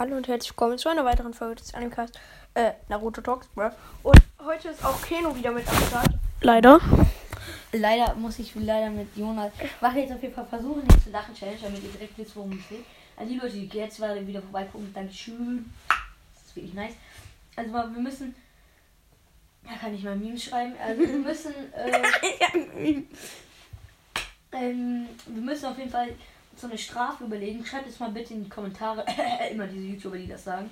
Hallo und herzlich willkommen zu einer weiteren Folge des Animecast äh, Naruto Talks, bro. Und heute ist auch Keno wieder mit am Start. Leider. Leider muss ich leider mit Jonas. Ich mache jetzt auf jeden Fall versuchen, nicht zu lachen, Challenge, damit ihr direkt wisst, worum es geht. Also die Leute, die jetzt gerade wieder vorbeigucken, Dankeschön. Das ist wirklich nice. Also wir müssen. Ja, kann ich mal Memes schreiben. Also wir müssen. Äh, ähm, wir müssen auf jeden Fall so eine Strafe überlegen. Schreibt es mal bitte in die Kommentare. Immer diese YouTuber, die das sagen.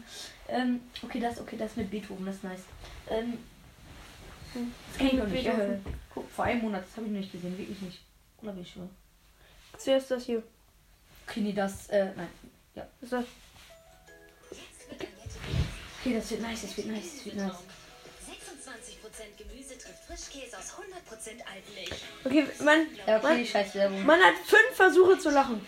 Ähm, okay, das, okay, das mit Beethoven, das ist nice. Ähm, das kenne ich noch nicht. Äh, guck, vor einem Monat, das habe ich noch nicht gesehen, wirklich nicht. Oder wie schon. Zuerst das hier. Okay, nee, das, äh, nein. Ist das? Okay, das wird nice, das wird nice, das wird nice. Okay, man, Ja, okay, man, scheiß Werbung. man hat fünf Versuche zu lachen.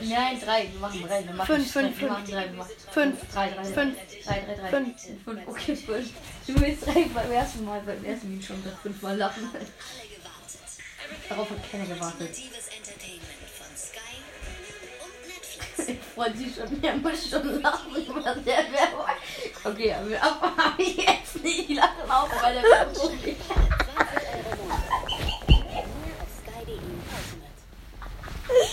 Nein, drei, wir machen drei. Wir machen Fünf, fünf, wir fünf. machen drei, wir machen Fünf. drei, drei, Fünf. drei, drei, drei. Fünf. Fünf, okay, fünf. Du willst direkt beim ersten Mal, beim ersten Video schon das fünfmal lachen. alle gewartet. Darauf hat keiner gewartet. Ich freue mich schon, er muss schon lachen über der Werbung. Okay, aber ich jetzt nicht lachen auf bei der Werbung. 20 Euro monatlich. Mehr auf sky.de Ultimate.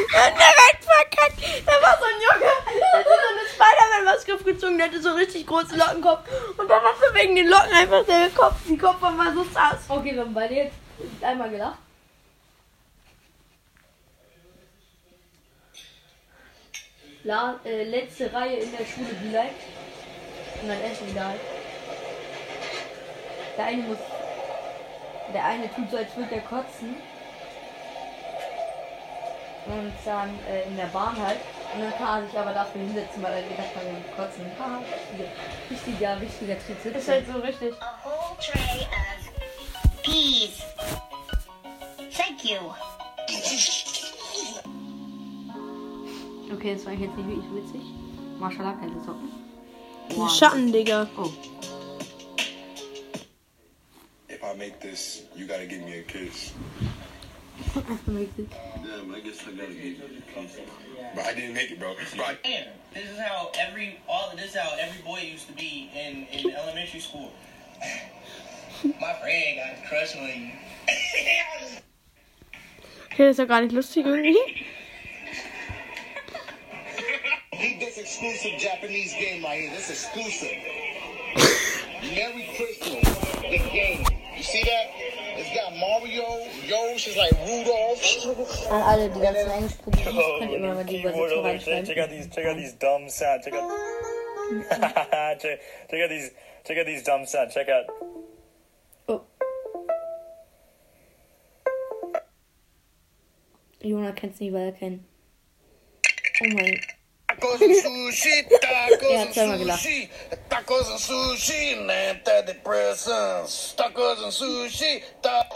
Und direkt verkackt. Da war so ein Junge, der hatte so eine Spider-Man-Maske aufgezogen, der hatte so richtig großen Lockenkopf. Und dann hat er wegen den Locken einfach der Kopf, die Kopf war so sass. Okay, wir haben beide jetzt einmal gelacht. La, äh, letzte Reihe in der Schule vielleicht. Und dann essen wieder halt. Der eine muss. Der eine tut so, als würde er kotzen. Und dann äh, in der Bahn halt. Und dann kann er sich aber dafür hinsetzen, weil er gedacht hat, er wird kotzen. Haha, wichtiger, wichtiger Tritt Ist halt so richtig. a whole tray of peas. Thank you. Okay, das war jetzt nicht wirklich witzig. Marshall keine Socken. Schatten, Digga. Oh. If I make this, you gotta give me a kiss. Damn, I guess I gotta get you a kiss. But I didn't make it, bro. But I, Man, this is how every all of this is how every boy used to be in in elementary school. My friend got a crush on you. Okay, das ist ja gar nicht lustig irgendwie. ¿eh? Need this exclusive Japanese game right here. This exclusive. Merry Christmas. The game. You see that? Got Mario, Yosh is like Rudolph. An alle, die ganzen Englisch probieren, könnt ihr immer mal keyboard over there. Check out these check out these dumb sounds. Check out check, check out these check out these dumb sounds. Check out Oh. Jona kennt's nicht, weil er kennt. Oh mein. Tacos and sushi, tacos Ja, and sushi, tacos and sushi, and antidepressants. Tacos and sushi, ta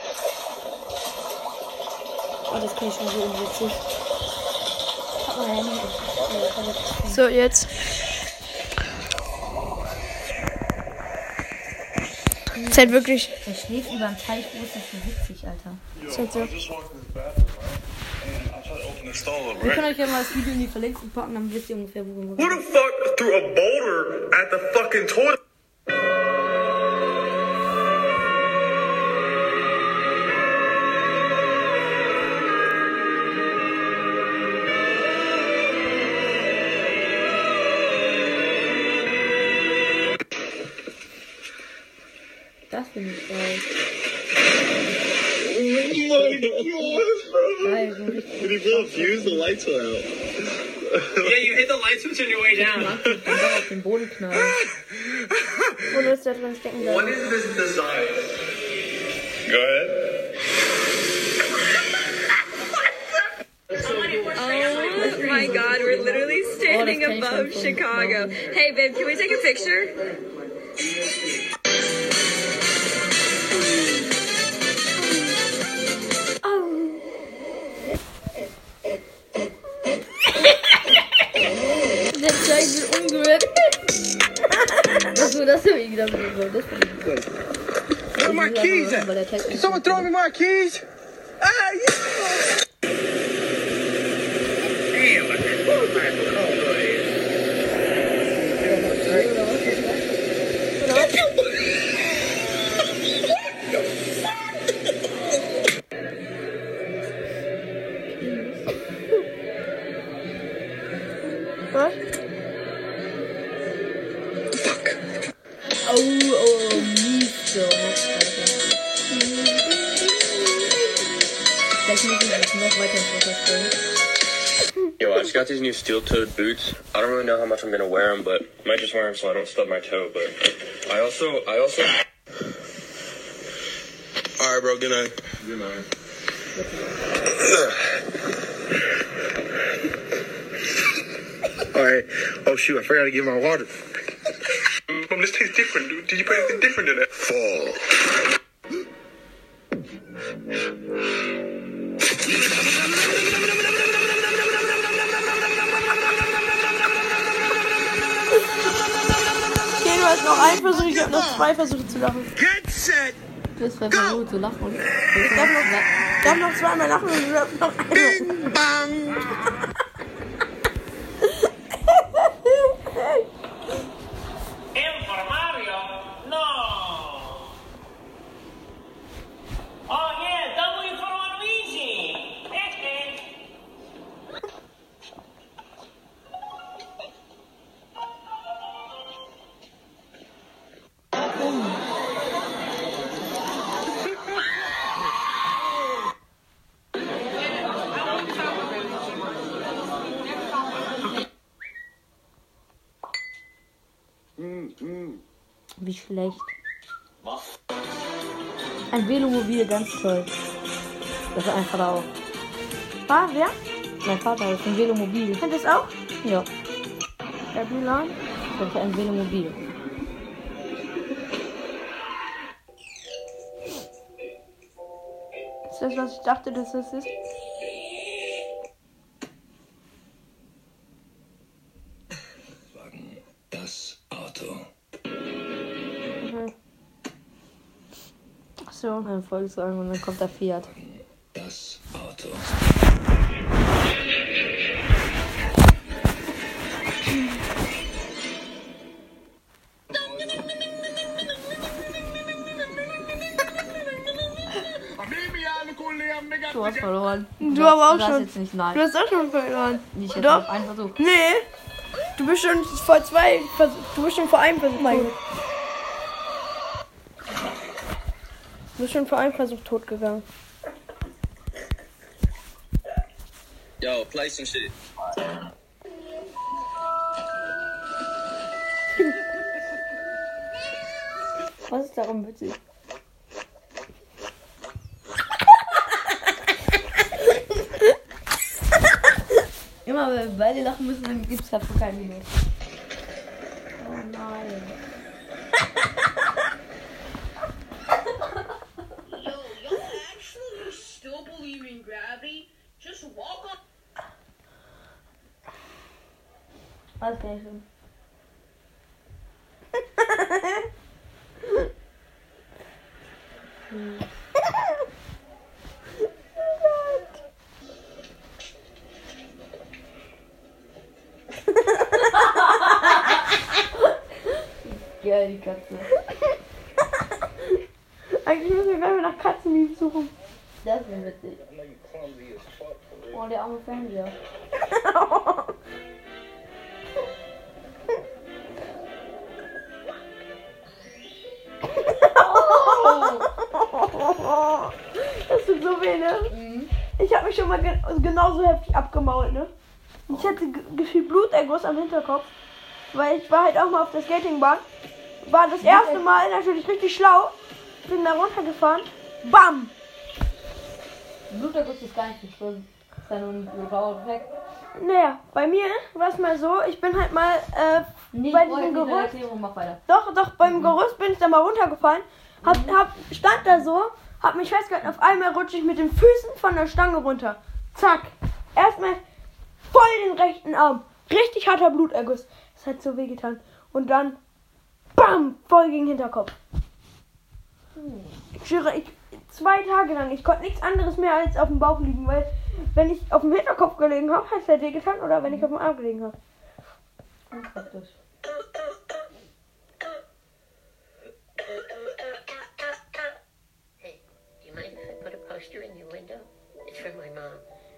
Oh, das kenne ich schon so unwitzig. Das So, jetzt. Ist halt wirklich. Der schläft über dem Teich. Wo ist das so witzig, Alter? Ist halt so. just walked in this bathroom, right? And Stall up, Wir right? können euch ja mal das Video in die Verlinkung packen, dann wisst ihr ungefähr, Who wir the fuck threw a boulder at the fucking toilet? keys. Ah, yeah. Hey, look at these steel-toed boots. I don't really know how much I'm gonna wear them, but I might just wear them so I don't stub my toe. But I also, I also. All right, bro. Good night. Good night. All right. Oh shoot, I forgot to get my water. Mom, this tastes different. dude. Did you put anything different in it? Fall. Noch zwei Versuche zu lachen. Get set. Du hast zwei Versuche zu lachen. Ich darf noch, ich darf noch zweimal lachen und du darfst noch Bing bang. Schlecht. Ein Velomobil, ganz toll. Das ist einfach auch. War, wer? Mein Vater ist ein Velomobil. Kennt das auch? Ja, Der Milan? das ist ein Velomobil. Ist das, was ich dachte, dass das ist? Ein Volkswagen und dann kommt der Fiat. Das Auto. Du hast verloren. Du aber auch du hast schon. jetzt nicht Du nein. hast auch schon verloren. Ich jetzt Doch. einen Versuch. Nee. Du bist schon vor zwei Versuch, Du bist schon vor einem Versuch tot. Du bist schon vor einem Versuch tot gegangen. Yo, play some shit. Was ist darum witzig? Immer wenn wir beide lachen müssen, dann gibt es dafür kein Minus. Oh nein. Was kann ich tun? Geil, die Katze. Eigentlich müssen wir gleich mal nach Katzenlieb suchen. Das wäre witzig. Oh, der arme Fernseher. Das tut so weh, ne? Ich habe mich schon mal ge genauso heftig abgemault, ne? Ich hatte ge- gefühlt Bluterguss am Hinterkopf, weil ich war halt auch mal auf der Skatingbahn. War das erste Mal natürlich richtig schlau. Bin da runtergefahren. Bam! Bluterguss ist gar nicht so schlimm. Ist ja nur ein blauer Fleck. Naja, bei mir war es mal so, ich bin halt mal äh, Nee, bei diesem Gerüst. Doch, doch, beim Gerüst bin ich da mal runtergefallen. Hab, hab, stand da so, hab mich festgehalten. Auf einmal rutsche ich mit den Füßen von der Stange runter. Zack. Erstmal voll den rechten Arm. Richtig harter Bluterguss. Das hat so weh getan. Und dann, bam, voll gegen den Hinterkopf. Ich schwöre, ich, zwei Tage lang, ich konnte nichts anderes mehr als auf dem Bauch liegen, weil wenn ich auf dem Hinterkopf gelegen habe, hat der getan oder wenn ich auf dem Arm gelegen habe. Unpraktisch.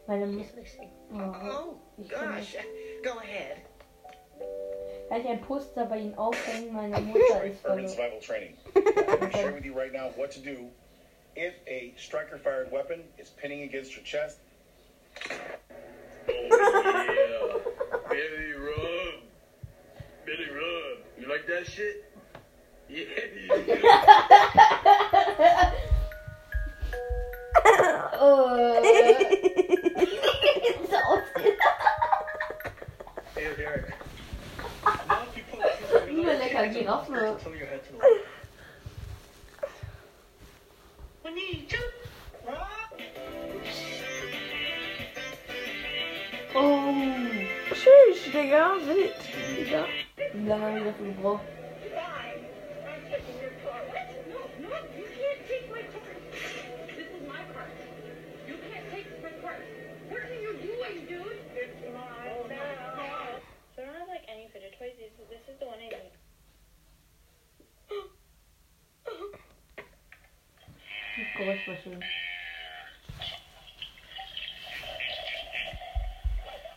Mom. Meine She's Mutter. listening. Oh, Oh, gosh. Go ahead. Kann ich ein Poster bei Ihnen aufhängen? Meine Mutter ist Urban verrückt. survival training. I'm going to share with you right now what to do if a striker fired weapon is pinning against your chest. Oh, yeah, Billy Rub. Billy Rub. You like that shit? Yeah. Geräusch war schön.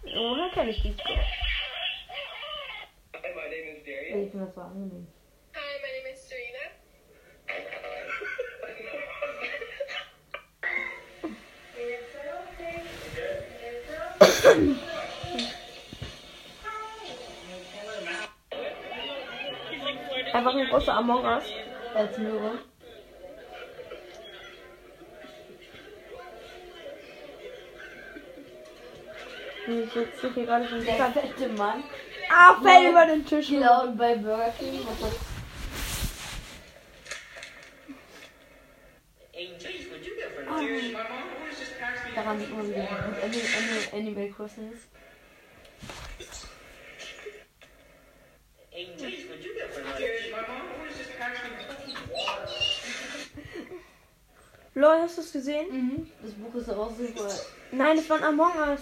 Woher kenne ich dieses Geräusch? My name is Darius. Ich finde das war angenehm. Hi, my name is Serena. Einfach ein großer Among Us. Als Möhre. Ich sitze hier gerade schon Der fette Mann. Ah, fällt über den Tisch. Genau, und bei Burger King daran sieht man wieder, wie Animal, Animal, Crossing ist. Lol, hast du es gesehen? Mhm. Das Buch ist auch super. Nein, das war ein Among Us.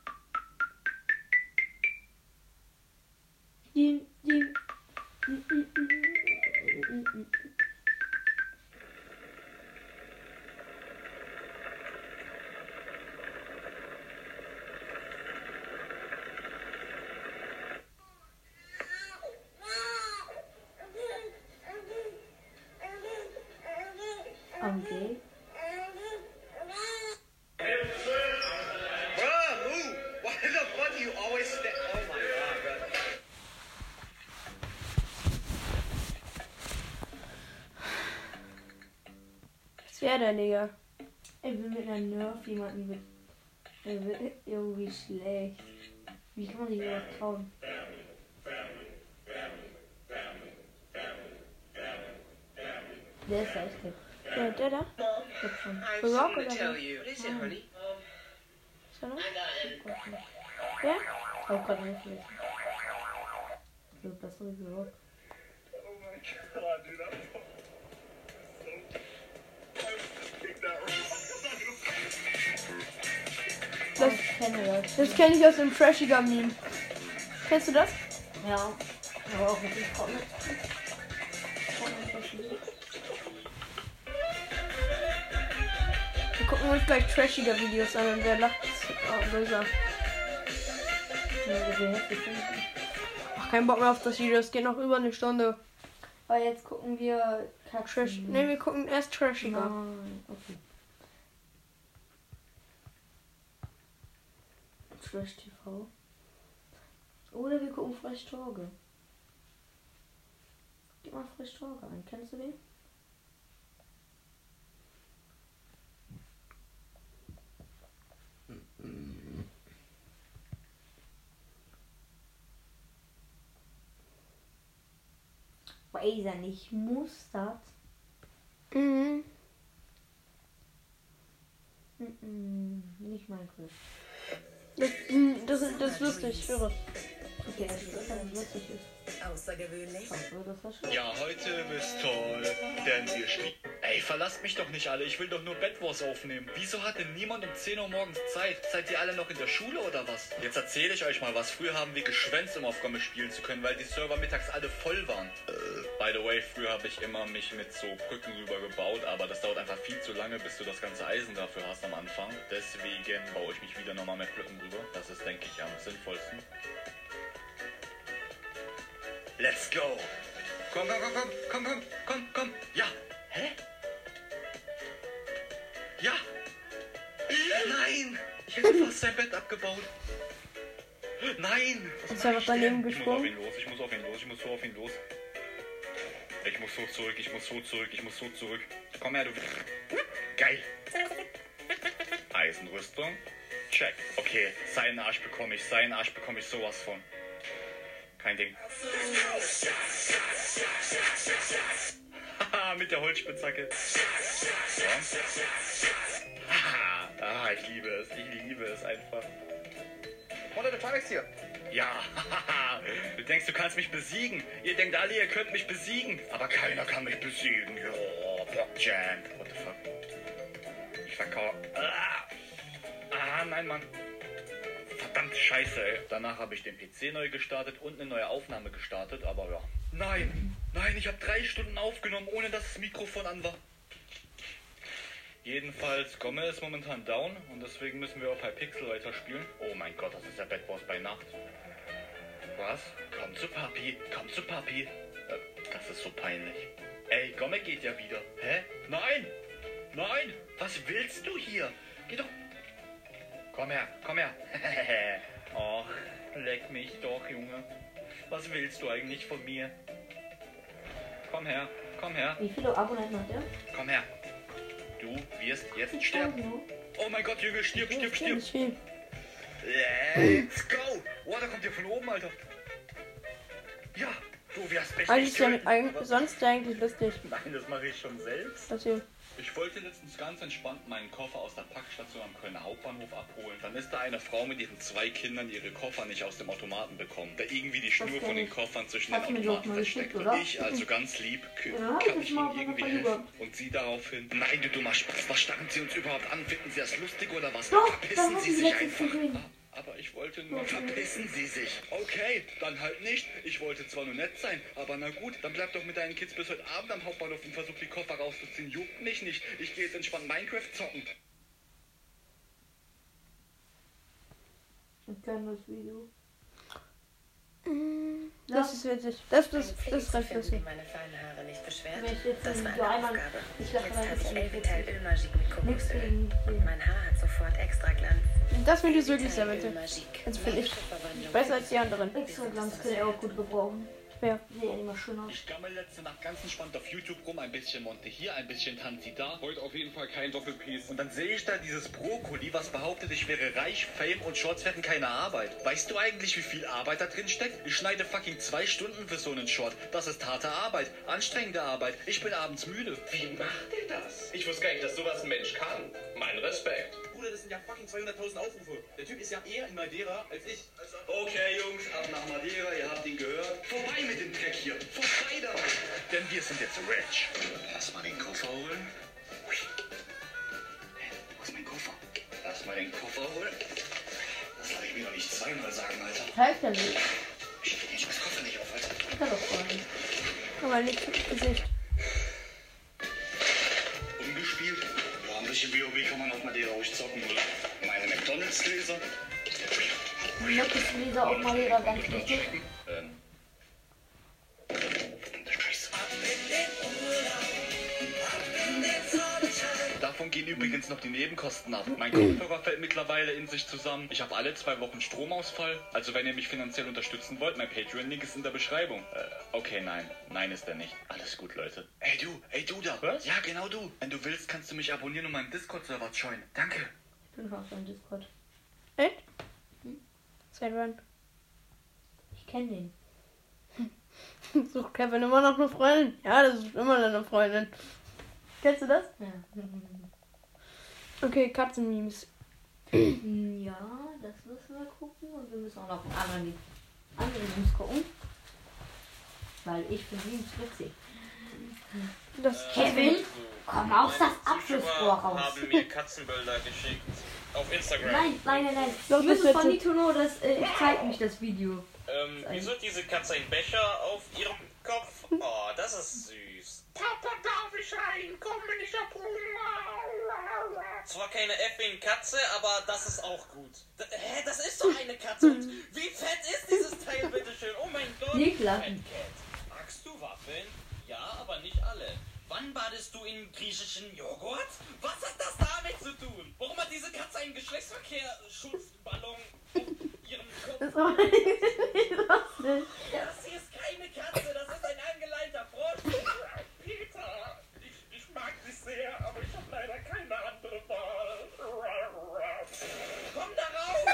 Was wäre der, Digga? Ich will mit einer Nerf jemanden mit. Der wird irgendwie schlecht. Wie kann man sich überhaupt trauen? Der ist echt hip. Ja, der da? Ich hab schon. I have The Rock something oder to tell wer? you. What is it, honey? Ist der noch? Ich glaub nicht. Ja? Ich hab grad nicht vergessen. So bessere Geruch. Oh my god, kenne das. das kenne ich aus dem Trashiger Meme. Kennst du das? Ja. Aber auch mit dem Fortnite. Wir gucken uns gleich trashiger Videos an und wer lacht, ist oh, böser. Ach, kein Bock mehr auf das Video, es geht noch über eine Stunde. Aber jetzt gucken wir Trash. Ne, wir gucken erst trashiger. Nein, okay. Trash TV. Oder wir gucken Fresh Torge. Gib mal Fresh Torge ein. Kennst du den? Weiß er nicht. Mustard. Mhm. Mhm. Nicht Minecraft. Das, das, ist- das ist lustig, ich schwöre. Okay, also das ist lustig ist. Außergewöhnlich. Ja, heute ist toll, denn wir spielen. Ey, verlasst mich doch nicht alle, ich will doch nur Bed Wars aufnehmen. Wieso hatte niemand um 10 Uhr morgens Zeit? Seid ihr alle noch in der Schule oder was? Jetzt erzähle ich euch mal was. Früher haben wir geschwänzt, um auf Gomme spielen zu können, weil die Server mittags alle voll waren. Äh, by the way, früher habe ich immer mich mit so Brücken rüber gebaut, aber das dauert einfach viel zu lange, bis du das ganze Eisen dafür hast am Anfang. Deswegen baue ich mich wieder nochmal mit Blöcken rüber. Das ist, denke ich, am sinnvollsten. Let's go! Komm, komm, komm, komm, komm, komm, komm, komm! Ja! Hä? Ja! Nein! Ich hätte fast sein Bett abgebaut. Nein! Was Ist einfach ich daneben denn? Ich muss auf gesprungen. ihn los, ich muss auf ihn los, ich muss so auf ihn los. Ich muss so zurück, ich muss so zurück, ich muss so zurück. Komm her, du. Geil! Eisenrüstung. Check. Okay, seinen Arsch bekomme ich, seinen Arsch bekomme ich sowas von. Kein Ding. Mit der Holzspitzhacke. Haha, ah, ich liebe es, ich liebe es einfach. Hunter, der ist hier. Ja, du denkst, du kannst mich besiegen. Ihr denkt alle, ihr könnt mich besiegen. Aber keiner kann mich besiegen. Jo, Blockjam. What the fuck? Ich verkau... Ah. ah, nein, Mann. Verdammt scheiße, ey. Danach habe ich den PC neu gestartet und eine neue Aufnahme gestartet, aber ja. Nein, nein, ich habe drei Stunden aufgenommen, ohne dass das Mikrofon an war. Jedenfalls, Gomme ist momentan down und deswegen müssen wir auf Hypixel weiterspielen. Oh mein Gott, das ist der Bad Boss bei Nacht. Was? Komm zu Papi, komm zu Papi. Äh, das ist so peinlich. Ey, Gomme geht ja wieder. Hä? Nein! Nein! Was willst du hier? Geh doch Komm her, komm her. Och, leck mich doch, Junge. Was willst du eigentlich von mir? Komm her, komm her, Wie viele Abonnenten hat der? komm her. Du wirst jetzt sterben. Oh mein Gott, Junge, stirb, stirb, stirb. Let's go. Oh, da kommt der von oben, Alter. Ja, du wirst mich Eigentlich nicht ja eigentlich, sonst eigentlich lustig. Nein, das mache ich schon selbst. Erzähl. Ich wollte letztens ganz entspannt meinen Koffer aus der Packstation am Kölner Hauptbahnhof abholen. Dann ist da eine Frau mit ihren zwei Kindern, die ihre Koffer nicht aus dem Automaten bekommen. Da irgendwie die Schnur von den. Koffern zwischen den Automaten versteckt. geschickt, ich, also ganz lieb, Ja, kann ich Ihnen irgendwie helfen? Und sie daraufhin, nein, du dummer Spatz, was starren Sie uns überhaupt an? Finden Sie das lustig oder was? Doch, Verpissen Sie sich einfach. Aber ich wollte nur, verpissen Sie sich. Okay, dann halt nicht. Ich wollte zwar nur nett sein, aber na gut, dann bleib doch mit deinen Kids bis heute Abend am Hauptbahnhof und versuch die Koffer rauszuziehen. Juckt mich nicht. Ich gehe jetzt entspannt Minecraft zocken. Ich kann das Video. Mm, Das ist witzig. Das, das, das ist recht Finden lustig. Sie meine feinen Haare nicht beschwert? Ich Das war eine. Aufgabe. Ich Jetzt habe das ich ist Elvital witzig. Ölmagique mit Kokosöl. gegen Mein Haar hat sofort extra Glanz. Das Video ist wirklich sehr witzig. Das finde ich besser als die anderen. Extra Glanz kann er auch gut gebrauchen. Wer? Sieht ja immer schön aus. Ich gammel letzte Nacht ganz entspannt auf YouTube rum, ein bisschen Monte hier, ein bisschen Tanzi da. Heute auf jeden Fall kein Doppelpiece. Und dann sehe ich da dieses Brokkoli, was behauptet, ich wäre reich, Fame und Shorts werden keine Arbeit. Weißt du eigentlich, wie viel Arbeit da drin steckt? Ich schneide fucking zwei Stunden für so einen Short. Das ist harte Arbeit, anstrengende Arbeit. Ich bin abends müde. Wie macht ihr das? Ich wusste gar nicht, dass sowas ein Mensch kann. Mein Respekt. Bruder, das sind ja fucking 200.000 Aufrufe. Der Typ ist ja eher in Madeira als ich. Okay, Jungs, ab nach Madeira, ihr habt ihn gehört. Vorbei mit dem Dreck hier, vorbei damit. Denn wir sind jetzt rich. Lass mal den Koffer holen. Hä, Wo ist mein Koffer? Lass mal den Koffer holen. Das habe ich mir noch nicht zweimal sagen, Alter. Zeigt er nicht. Ich scheiß Koffer nicht auf, Alter. Kann doch fragen. Aber nicht ins Gesicht. Umgespielt. Ja, ein bisschen WoW kann man auf Madeira ruhig du dieser auch mal wieder ganz wichtig? Ähm. Davon gehen übrigens noch die Nebenkosten ab. Mein Kopfhörer fällt mittlerweile in sich zusammen. Ich habe alle zwei Wochen Stromausfall. Also wenn ihr mich finanziell unterstützen wollt, mein Patreon-Link ist in der Beschreibung. Äh, okay, nein. Nein ist er nicht. Alles gut, Leute. Ey du, ey du da. Was? Ja, genau du. Wenn du willst, kannst du mich abonnieren und meinen Discord-Server joinen. Danke. Ich bin schon auf deinem Discord. Echt? Wann? Ich kenne den. Sucht Kevin immer noch eine Freundin? Ja, das ist immer eine Freundin. Kennst du das? Ja. Okay, Katzenmemes. ja, das müssen wir gucken. Und wir müssen auch noch andere, andere Memes gucken. Weil ich finde Memes witzig. Das Kevin, komm aus das Abschlussrohr raus. haben mir Katzenbilder geschickt. Auf Instagram. Nein, nein, nein, nein. Doch, Du das wird- Need to know, dass äh, ich zeig mich das Video. Ähm, wieso hat diese Katze einen Becher auf ihrem Kopf? Oh, das ist süß. Papa, darf ich rein? Komm, wenn ich hab Hunger. Zwar keine effing Katze, aber das ist auch gut. D hä, das ist doch eine Katze. Und wie fett ist dieses Teil, bitteschön? Oh mein Gott. Niklas. Magst du Waffeln? Ja, aber nicht alle. Wann badest du in griechischen Joghurt? Was hat das damit zu tun? Warum hat diese Katze einen Geschlechtsverkehr-Schutzballon auf ihrem Kopf? Das ist aber nicht. Das hier ist keine Katze, das ist ein angeleiter Frosch. Peter, ich, ich mag dich sehr, aber ich habe leider keine andere Wahl. Komm da raus!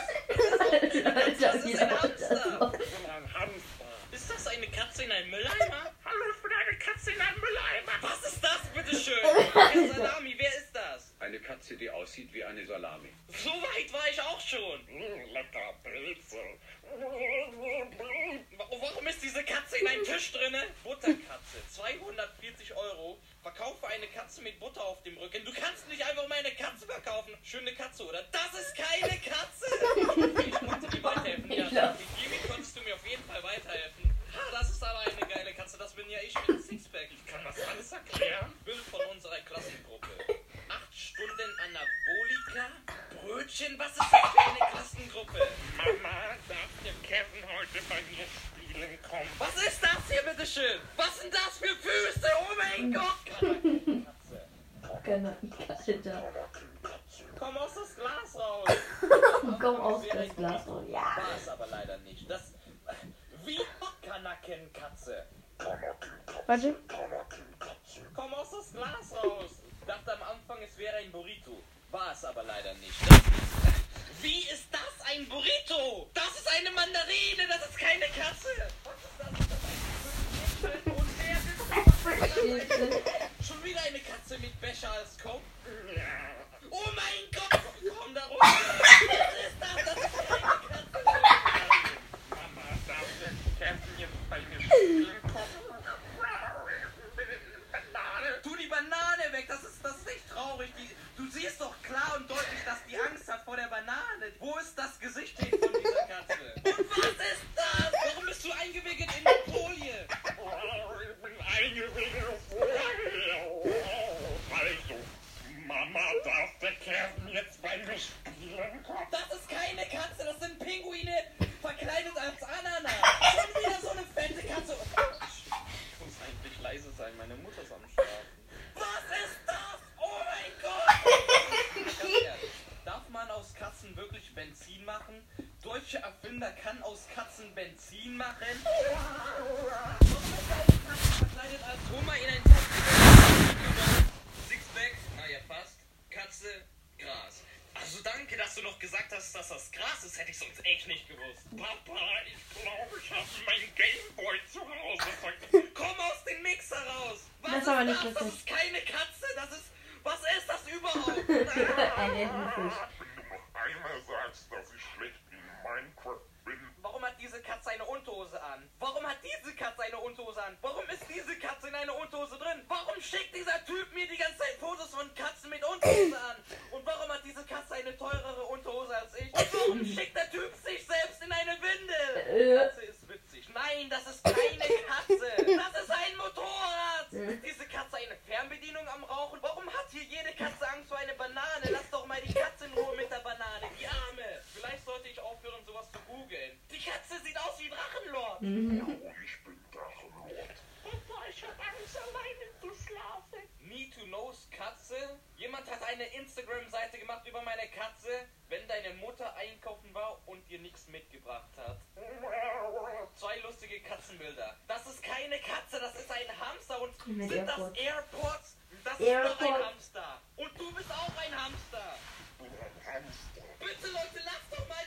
Das ist ein Hamster. Ein Hamster. Ist das eine Katze in einem Mülleimer? Hallo, ich bin eine Katze in einem Mülleimer. Was ist das, bitteschön? Herr Salami, wer ist das? Eine Katze, die aussieht wie eine Salami. So weit war ich auch schon. Mm, Lecker Pilze. Wa- Warum ist diese Katze in einem Tisch drinne? Butterkatze, 240 Euro. Verkaufe eine Katze mit Butter auf dem Rücken. Du kannst nicht einfach mal eine Katze verkaufen. Schöne Katze, oder? Das ist keine Katze! Ich konnte dir weiterhelfen. Ja, mit Jimmy konntest du mir auf jeden Fall weiterhelfen. Ha, das ist aber eine geile Katze. Das bin ja ich mit Sixpack. Ich kann das alles erklären. Bild von unserer Klassengruppe. Acht Stunden Anabolika. Brötchen, was ist das für eine Klassengruppe? Mama, darf der Kevin heute bei mir spielen kommen? Was ist das hier, bitteschön? Was sind das für Füße? Oh mein Gott! Genau, Alter. Komm aus das Glas raus! Komm aus das Glas raus. Ja. War es aber leider nicht. Das. Wie Kanackenkatze. Warte. Komm aus das Glas raus! Dachte am Anfang, es wäre ein Burrito. War es aber leider nicht. Ist. Wie ist das ein Burrito? Das ist eine Mandarine, das ist keine Katze! Was ist das? Schon wieder eine Katze mit Becher als Kopf? Oh mein Gott! Komm da runter! Was ist das? Das ist keine Katze! Mama, darf der Kevin jetzt bei mir spielen kommen? Banane. Tu die Banane weg, das ist, das ist echt traurig. Die, du siehst doch klar und deutlich, dass die Angst hat vor der Banane. Wo ist das Gesicht hin von dieser Katze? Und was ist das? Warum bist du eingewickelt in Folie? Ich bin eingewickelt auf Folie. Also, Mama, darf der Kevin jetzt bei mir spielen kommen? Das ist keine Katze, das sind Pinguine verkleidet als Ananas. Schon wieder so eine fette Katze. Ich muss eigentlich leise sein, meine Mutter ist am Schlafen. Was ist das? Oh mein Gott! Ganz ehrlich, Darf man aus Katzen wirklich Benzin machen? Deutsche Erfinder kann aus Katzen Benzin machen? Warum ist eine Katze verkleidet als Hummer in ein Taxi? Sixpack, na ja fast. Katze, Gras. Also danke, dass du noch gesagt hast, dass das Gras ist, hätte ich sonst echt nicht gewusst. Papa, ich glaube, ich habe meinen Gameboy zu Hause vergessen. Komm aus dem Mixer raus! Was Das ist aber ist nicht das? Das lustig. ist keine Katze, das ist... Was ist das überhaupt? Ein Entenfisch. Einmal sagst, dass ich schlecht in Minecraft bin. Warum hat diese Katze eine Unterhose an? Warum hat diese Katze eine Unterhose an? Warum ist diese Katze in einer Unterhose drin? Warum schickt dieser Typ mir die ganze Zeit Fotos von Katzen mit Unterhose an? Und warum hat diese Katze eine teurere Unterhose als ich? Und warum schickt der Typ sich selbst in eine Windel? Die Katze ist witzig. Nein, das ist keine Katze. Das ist ein Motorrad. Ist diese Katze eine Fernbedienung am Rauchen? Warum hat hier jede Katze Angst vor einer Banane? Lass doch mal die Katze in Ruhe mit der Banane. Die Arme. Vielleicht sollte ich aufhören, sowas zu googeln. Die Katze sieht aus wie Drachenlord. Ich bin Drachenlord. Papa, ich habe Angst, alleine zu schlafen. Need to knows Katze? Jemand hat eine Instagram-Seite gemacht über meine Katze, wenn deine Mutter einkaufen war und dir nichts mitgebracht hat. Zwei lustige Katzenbilder. Das ist keine Katze, das ist ein Hamster. Und Mit sind das Airpods. Airpods? Das ist doch ein Airpods. Hamster. Und du bist auch ein Hamster. Ich bin ein Hamster. Bitte Leute, lasst doch mal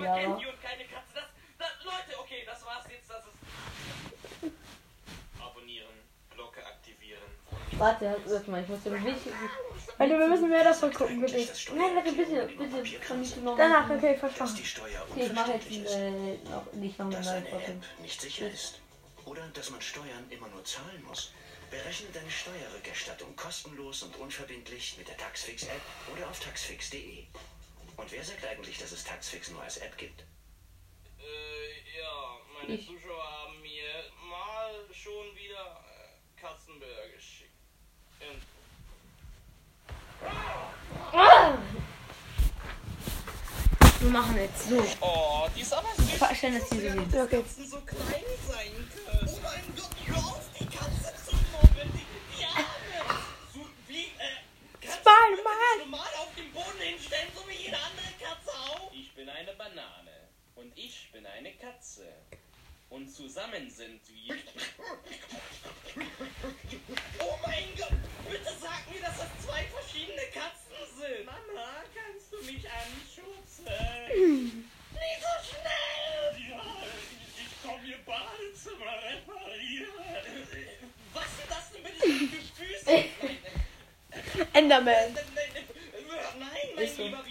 wieder, aber. Handy und keine Katze. Das, das, Leute, okay, das war's jetzt. Das ist. Abonnieren, Glocke aktivieren. Warte, warte mal, ich muss dir wichtig. Alter, wir müssen mehr davon gucken, bitte. Nein, warte, bitte, bitte, kann ich noch. Danach, okay, verstanden. Okay, ich mache jetzt äh, noch, nicht noch eine dass neue. App nicht sicher ist. Oder dass man Steuern immer nur zahlen muss. Berechne deine Steuerrückerstattung kostenlos und unverbindlich mit der Taxfix-App oder auf taxfix.de. Und wer sagt eigentlich, dass es Taxfix nur als App gibt? Äh, ja, meine Ich. Zuschauer haben mir mal schon wieder äh, Katzenbilder geschickt. Und Wir machen jetzt so. Oh, die ist aber süß. Verstehen, dass die so sind. Okay. Katzen so klein sein können. Oh mein Gott, hör auf, die Katze zu mobben. Die, die Arme. So wie, äh, kannst normal auf dem Boden hinstellen, so wie jede andere Katze auch? Ich bin eine Banane. Und ich bin eine Katze. Und zusammen sind wir... Oh mein Gott, bitte sag mir, dass das zwei verschiedene Katzen sind. Mama, kannst du mich anschubsen? Nicht so schnell! Ja, ich komme hier Badezimmer reparieren. Was sind das denn bitte für Füße? Enderman. Nein, mein so. Lieber,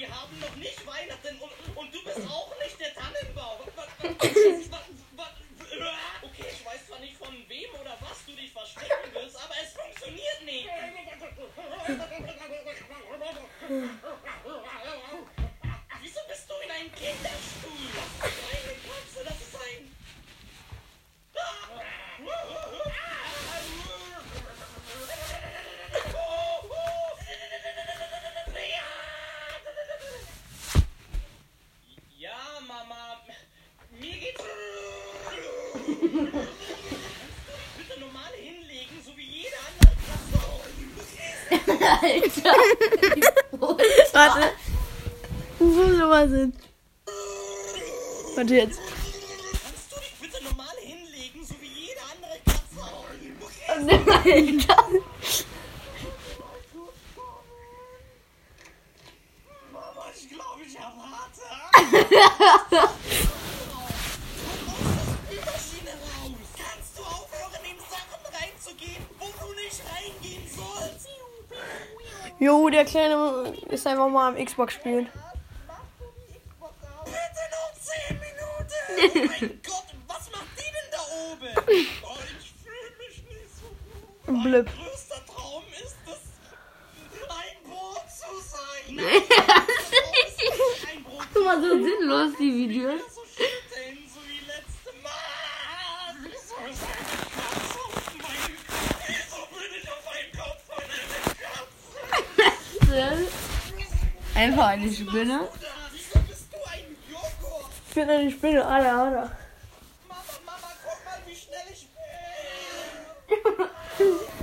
Warte jetzt. Kannst du dich bitte normal hinlegen, so wie jede andere Katze auch? Alter. Mama, ich glaube, ich habe Harte. Spülmaschine raus. Kannst du aufhören, in Sachen reinzugehen, wo du nicht reingehen sollst? Jo, der Kleine ist einfach mal am Xbox spielen. Oh mein Gott, was macht die denn da oben? Oh, ich fühle mich nicht so gut. Blöd. Mein größter Traum ist es, ein Brot zu sein. Nein, ein Brot Guck mal, so sinnlos die Videos. ist? Einfach eine Spinne. Bin eine Spinne, Alter, Alter. Mama, Mama, guck mal, wie schnell ich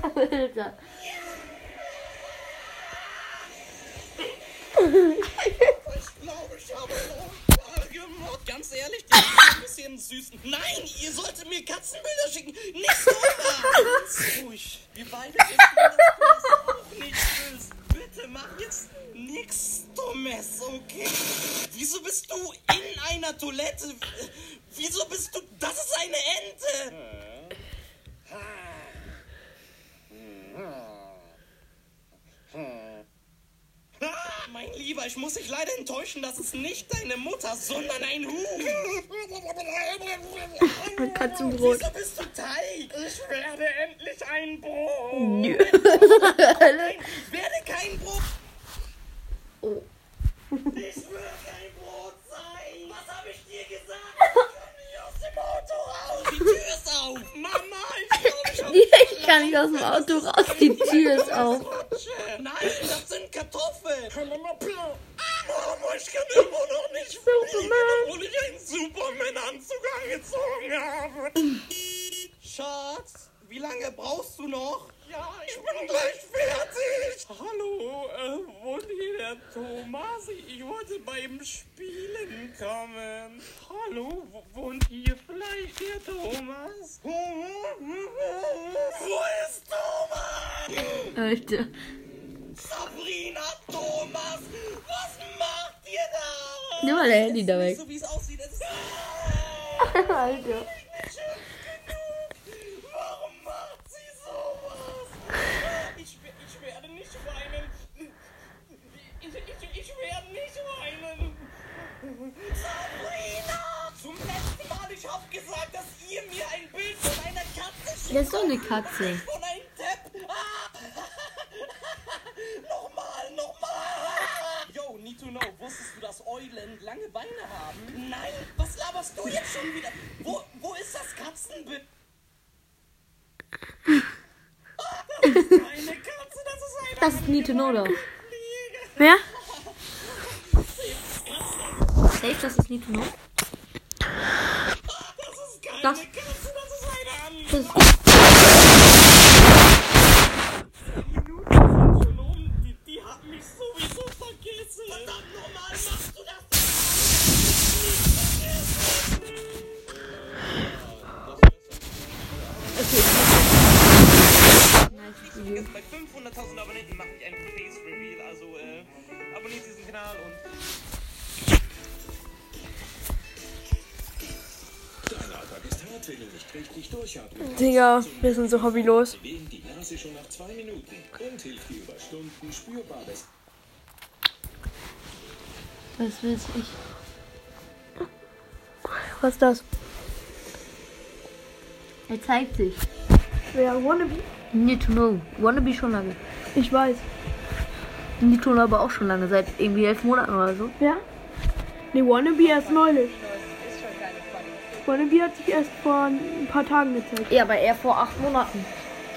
Alter. Ich glaube, ich habe Unfall gemacht. Ganz ehrlich, die ist ein bisschen süß. Nein, ihr solltet mir Katzenbilder schicken. Nicht so. Ganz ruhig. Wir beide wissen, dass du das auch nicht willst. Bitte mach jetzt nichts Dummes, okay? Wieso bist du in einer Toilette? Wieso bist du... Das ist eine Ente. Mein Lieber, ich muss dich leider enttäuschen, das ist nicht deine Mutter, sondern ein Huhn. Ein Katzenbrot. Wieso bist du Teig? Ich werde endlich ein Brot. Nö. Ich Brot. Oh. Ich will kein Brot sein. Was habe ich dir gesagt? Komm nicht aus dem Auto raus. Die Tür ist auf. Mama, ich glaube, ich habe... Ich kann nicht aus dem Auto raus, die Tür ist auf. Nein, das sind Kartoffeln. Mama, ich kann immer noch nicht fliegen, obwohl ich einen Superman-Anzug angezogen habe. Schatz, wie lange brauchst du noch? Ja, ich bin gleich fertig. Hallo, äh, wohnt hier der Thomas? Ich wollte beim Spielen kommen. Hallo, wo- wohnt hier vielleicht der Thomas? Wo ist Thomas? Alter. Sabrina, Thomas, was macht ihr da? Nimm mal dein Handy da weg. So wie es Alter. Das ist doch eine Katze. Von einem Depp. Ah! nochmal, nochmal. Yo, need to know, wusstest du, dass Eulen lange Beine haben? Nein, was laberst du jetzt schon wieder? Wo, wo ist das Katzenbild? Ah, das ist keine Katze, das ist eine Das ist Need to Know doch. Wer? Safe, das ist Need to Know. Dir über Stunden spürbar besser. Das will ich. Was ist das? Er zeigt sich. Wer? Wannabe? Need to Know. Wannabe schon lange. Ich weiß. Need to Know aber auch schon lange. Seit irgendwie elf Monaten oder so. Wer? Nee, Wannabe erst neulich. Wannabe hat sich erst vor ein paar Tagen gezeigt. Ja, aber er vor acht Monaten.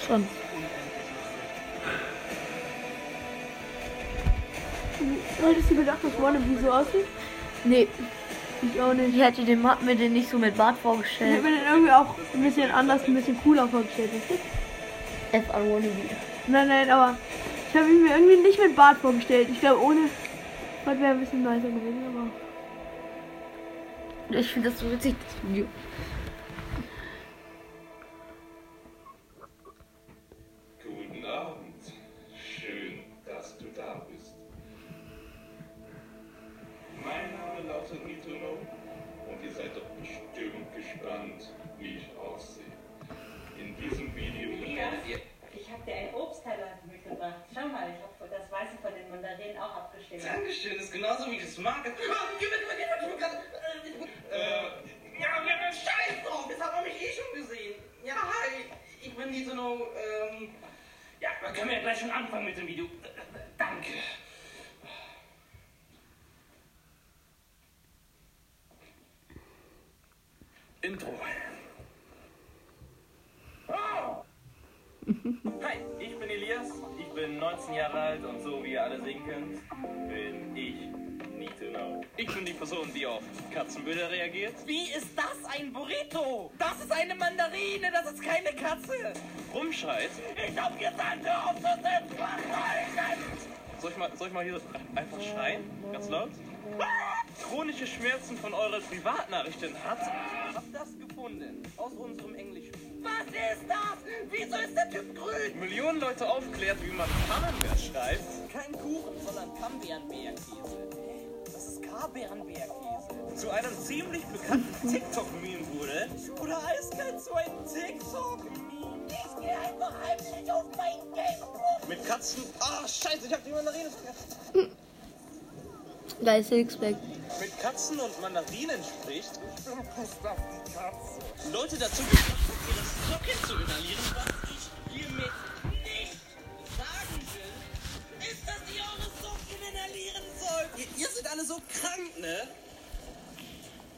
Schon. Hättest du gedacht, dass Wannabe so aussieht? Nee. Ich auch nicht. Ich hätte den Matt mir den nicht so mit Bart Ich vorgestellt. hätte mir den irgendwie auch ein bisschen anders, ein bisschen cooler vorgestellt. Du? FR Wannabe. Nein, nein, aber ich habe ihn mir irgendwie nicht mit Bart vorgestellt. Ich glaube, ohne Bart wäre ein bisschen nicer gewesen, aber. Ich finde das so witzig, das Video. Guten Abend. Schön, dass du da bist. Mein Name lautet Nitono und ihr seid doch bestimmt gespannt, wie ich aussehe. In diesem Video werdet ihr Ich habe dir einen Obstteller mitgebracht. Schau mal, ich habe das Weiße von den Mandarinen auch abgeschnitten. Dankeschön, ist genauso wie ich es mag. Ah, gib mir, gib mir, gib mir, ja, scheiß drauf, jetzt hat man mich eh schon gesehen. Ja, hi, ich bin die Sono, ähm, ja, dann können wir ja gleich schon anfangen mit dem Video. Äh, äh, Danke. Intro. Oh! Hi, ich bin Elias, ich bin 19 Jahre alt und so wie ihr alle sehen könnt, bin ich Need to Know. Ich bin die Person, die auf Katzenbilder reagiert. Wie ist das ein Burrito? Das ist eine Mandarine, das ist keine Katze. Rumschreit. Ich hab gesagt, hör auf zu sitzen, soll ich mal, soll ich mal hier einfach schreien? Ganz laut? Chronische Schmerzen von euren Privatnachrichten hat. Hab das gefunden. Aus unserem Englischbuch. Was ist das? Wieso ist der Typ grün? Millionen Leute aufklärt, wie man Camembert schreibt. Kein Kuchen, sondern Camembert-Käse. Ist K-Beerenbeerkäse. Zu einem ziemlich bekannten TikTok-Meme wurde. Oder eiskalt zu einem TikTok-Meme. Ich geh einfach heimlich auf mein Gamebook. Mit Katzen. Ah, scheiße, ich hab die Mandarine vergessen. Da ist Sixpack. mit Katzen und Mandarinen spricht. Ich bin pisst auf die Katze. Leute dazu gebracht, ihre Socken zu inhalieren, was ich hiermit so krank, ne?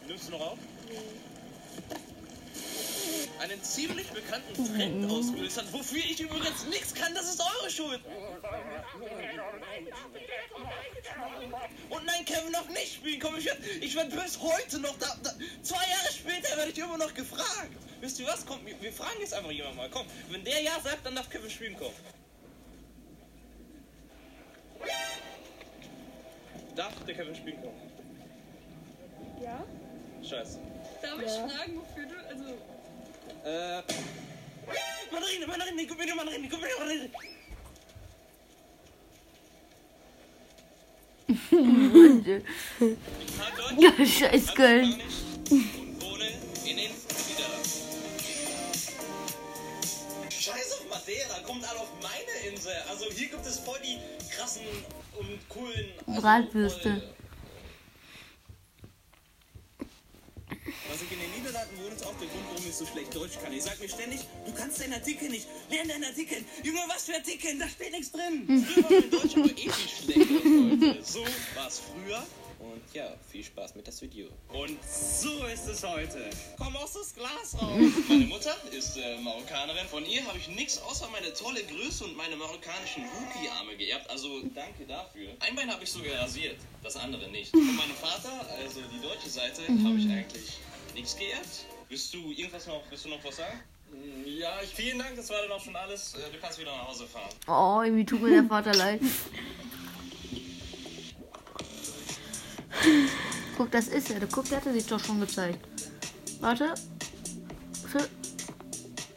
Nimmst du noch auf? Einen ziemlich bekannten Trend ausgelöst hat, wofür ich übrigens nichts kann, das ist eure Schuld. Und nein, Kevin noch nicht spielen. Komm, ich werde ich werd bis heute noch da, da. Zwei Jahre später werde ich immer noch gefragt. Wisst ihr was? Komm, wir, wir fragen jetzt einfach jemand mal. Komm, wenn der ja sagt, dann darf Kevin spielen kommen. Darf der Kevin spielen kommen? Ja? Scheiße. Darf ich fragen, wofür du, also... Äh. Mandarine, Mandarine, gib mir die Mandarine, gib mir die Mandarine. Ja, scheiß Köln. Alle auf meine Insel. Also hier gibt es voll die krassen und coolen. Also Bratwürste. Was ich in den Niederlanden wohne, ist auch der Grund, warum ich so schlecht Deutsch kann. Ich sag mir ständig, du kannst deinen Artikel nicht. Lern deinen Artikel. Junge, was für Artikel? Da steht nichts drin. Früher war mein Deutsch aber eh viel schlechter als heute. So war es früher. Und ja, viel Spaß mit das Video. Und so ist es heute. Komm aus das Glas raus. Meine Mutter ist äh, Marokkanerin. Von ihr habe ich nichts außer meine tolle Größe und meine marokkanischen Wookie-Arme geerbt. Also danke dafür. Ein Bein habe ich sogar rasiert, das andere nicht. Von meinem Vater, also die deutsche Seite, habe ich eigentlich nichts geerbt. Willst du irgendwas noch, willst du noch was sagen? Ja, ich, vielen Dank, das war dann auch schon alles. Äh, Du kannst wieder nach Hause fahren. Oh, irgendwie tut mir der Vater leid. Guck, das ist er. Guck, der hat er sich doch schon gezeigt. Warte. Warte.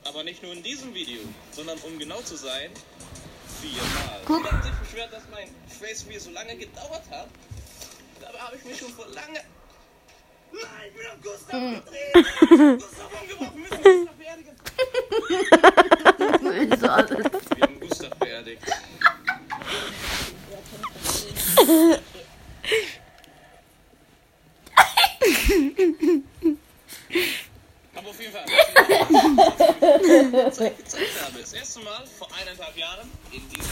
Aber nicht nur in diesem Video, sondern um genau zu sein, viermal. Guck. Haben sich beschwert, dass mein Face Reel so lange gedauert hat. Dabei habe ich mich schon vor lange... Nein, ich bin auf Gustav gedreht! Gustav wir müssen Gustav beerdigen! so alles. Wir haben Gustav beerdigt. Aber auf jeden Fall, was ich gezeigt erste Mal vor eineinhalb Jahren in diesem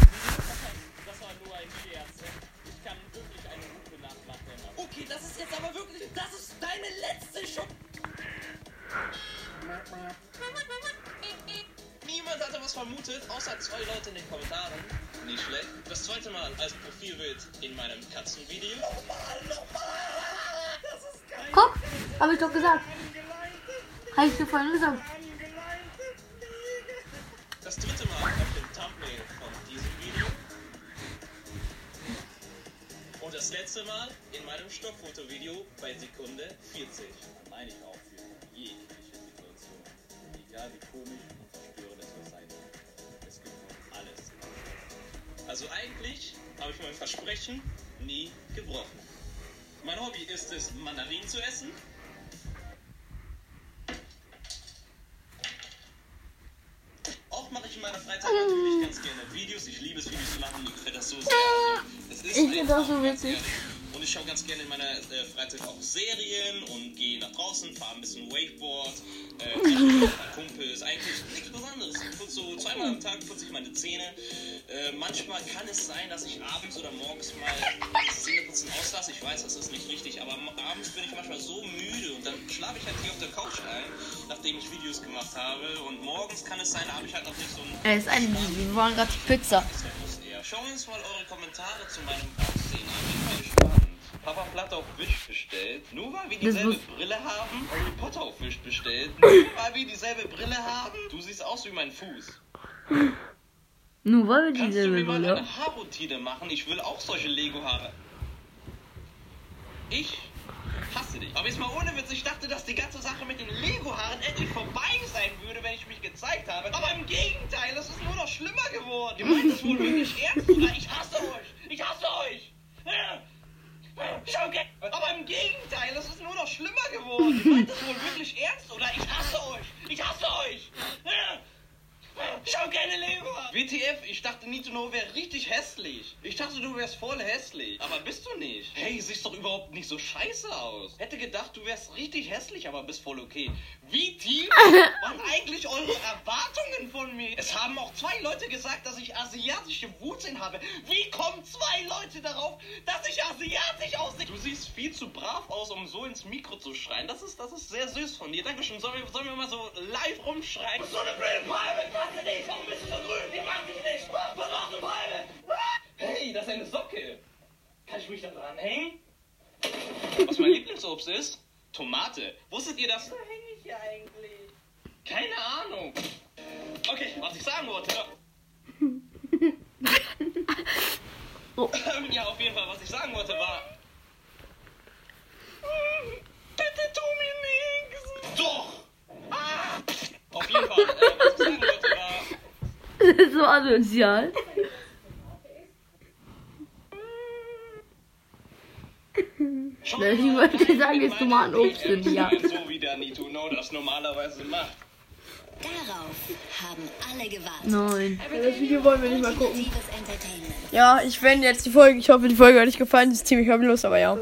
ist das so witzig. Und ich schaue ganz gerne in meiner äh, Freizeit auch Serien und gehe nach draußen, fahre ein bisschen Wakeboard, äh, mit meinen Kumpels. Eigentlich nichts Besonderes. Ich putze so zweimal am Tag putze ich meine Zähne. Äh, manchmal kann es sein, dass ich abends oder morgens mal Zähneputzen auslasse. Ich weiß, das ist nicht richtig, aber abends bin ich manchmal so müde und dann schlafe ich halt hier auf der Couch ein, nachdem ich Videos gemacht habe. Und morgens kann es sein, da habe ich halt noch nicht so ein Er ist ein. Wir waren gerade Pizza. Wir uns mal eure Kommentare zu meinem Aussehen an. Ich bin mal gespannt. Papa Platte auf Wish bestellt. Nur weil wir dieselbe Brille haben. Harry Potter auf Wish bestellt. Nur weil wir dieselbe Brille haben. Du siehst aus wie mein Fuß. Nur weil wir Kannst du dieselbe mir mal Brille eine Haarroutine machen? Ich will auch solche Lego-Haare. Ich hasse dich. Aber jetzt mal ohne Witz, ich dachte, dass die ganze Sache mit den Lego-Haaren endlich vorbei sein würde, wenn ich mich gezeigt habe. Aber im Gegenteil, es ist nur noch schlimmer geworden. Ihr meint es wohl wirklich ernst? Oder ich hasse euch. Ich hasse euch. Aber im Gegenteil, es ist nur noch schlimmer geworden. Ihr meint es wohl wirklich ernst? Oder ich hasse euch. Ich hasse euch. Ja. Schau gerne Lego. WTF, ich dachte Need to Know wäre richtig hässlich. Ich dachte, du wärst voll hässlich. Aber bist du nicht. Hey, siehst doch überhaupt nicht so scheiße aus. Hätte gedacht, du wärst richtig hässlich, aber bist voll okay. Wie tief waren eigentlich eure Erwartungen von mir? Es haben auch zwei Leute gesagt, dass ich asiatische Wurzeln habe. Wie kommen zwei Leute darauf, dass ich asiatisch aussehe? Du siehst viel zu brav aus, um so ins Mikro zu schreien. Das ist, das ist sehr süß von dir. Dankeschön. Sollen wir, sollen wir mal so live rumschreien? So eine blöde Palme, dich nicht. Warum bist du so grün? Ich mag dich nicht. Was machst du, Palme? Hey, das ist eine Socke. Kann ich mich da dran hängen? Was mein Lieblingsobst ist? Tomate. Wusstet ihr das? Wo hänge ich hier eigentlich? Keine Ahnung. Okay, was ich sagen wollte. Ja, auf jeden Fall, was ich sagen wollte war. Bitte tu mir nichts. Doch. Ah. Auf jeden Fall, äh, was ich sagen wollte war. Das ist so asozial. Ne, Ich wollte sagen, jetzt Tomatenobst sind, ja. So wie der Need to Know das normalerweise macht. Darauf haben alle gewartet. Nein. Ja, das Video wollen wir nicht mal gucken. Ja, ich wende jetzt die Folge. Ich hoffe, die Folge hat euch gefallen. Sie ist ziemlich hobbylos, aber ja.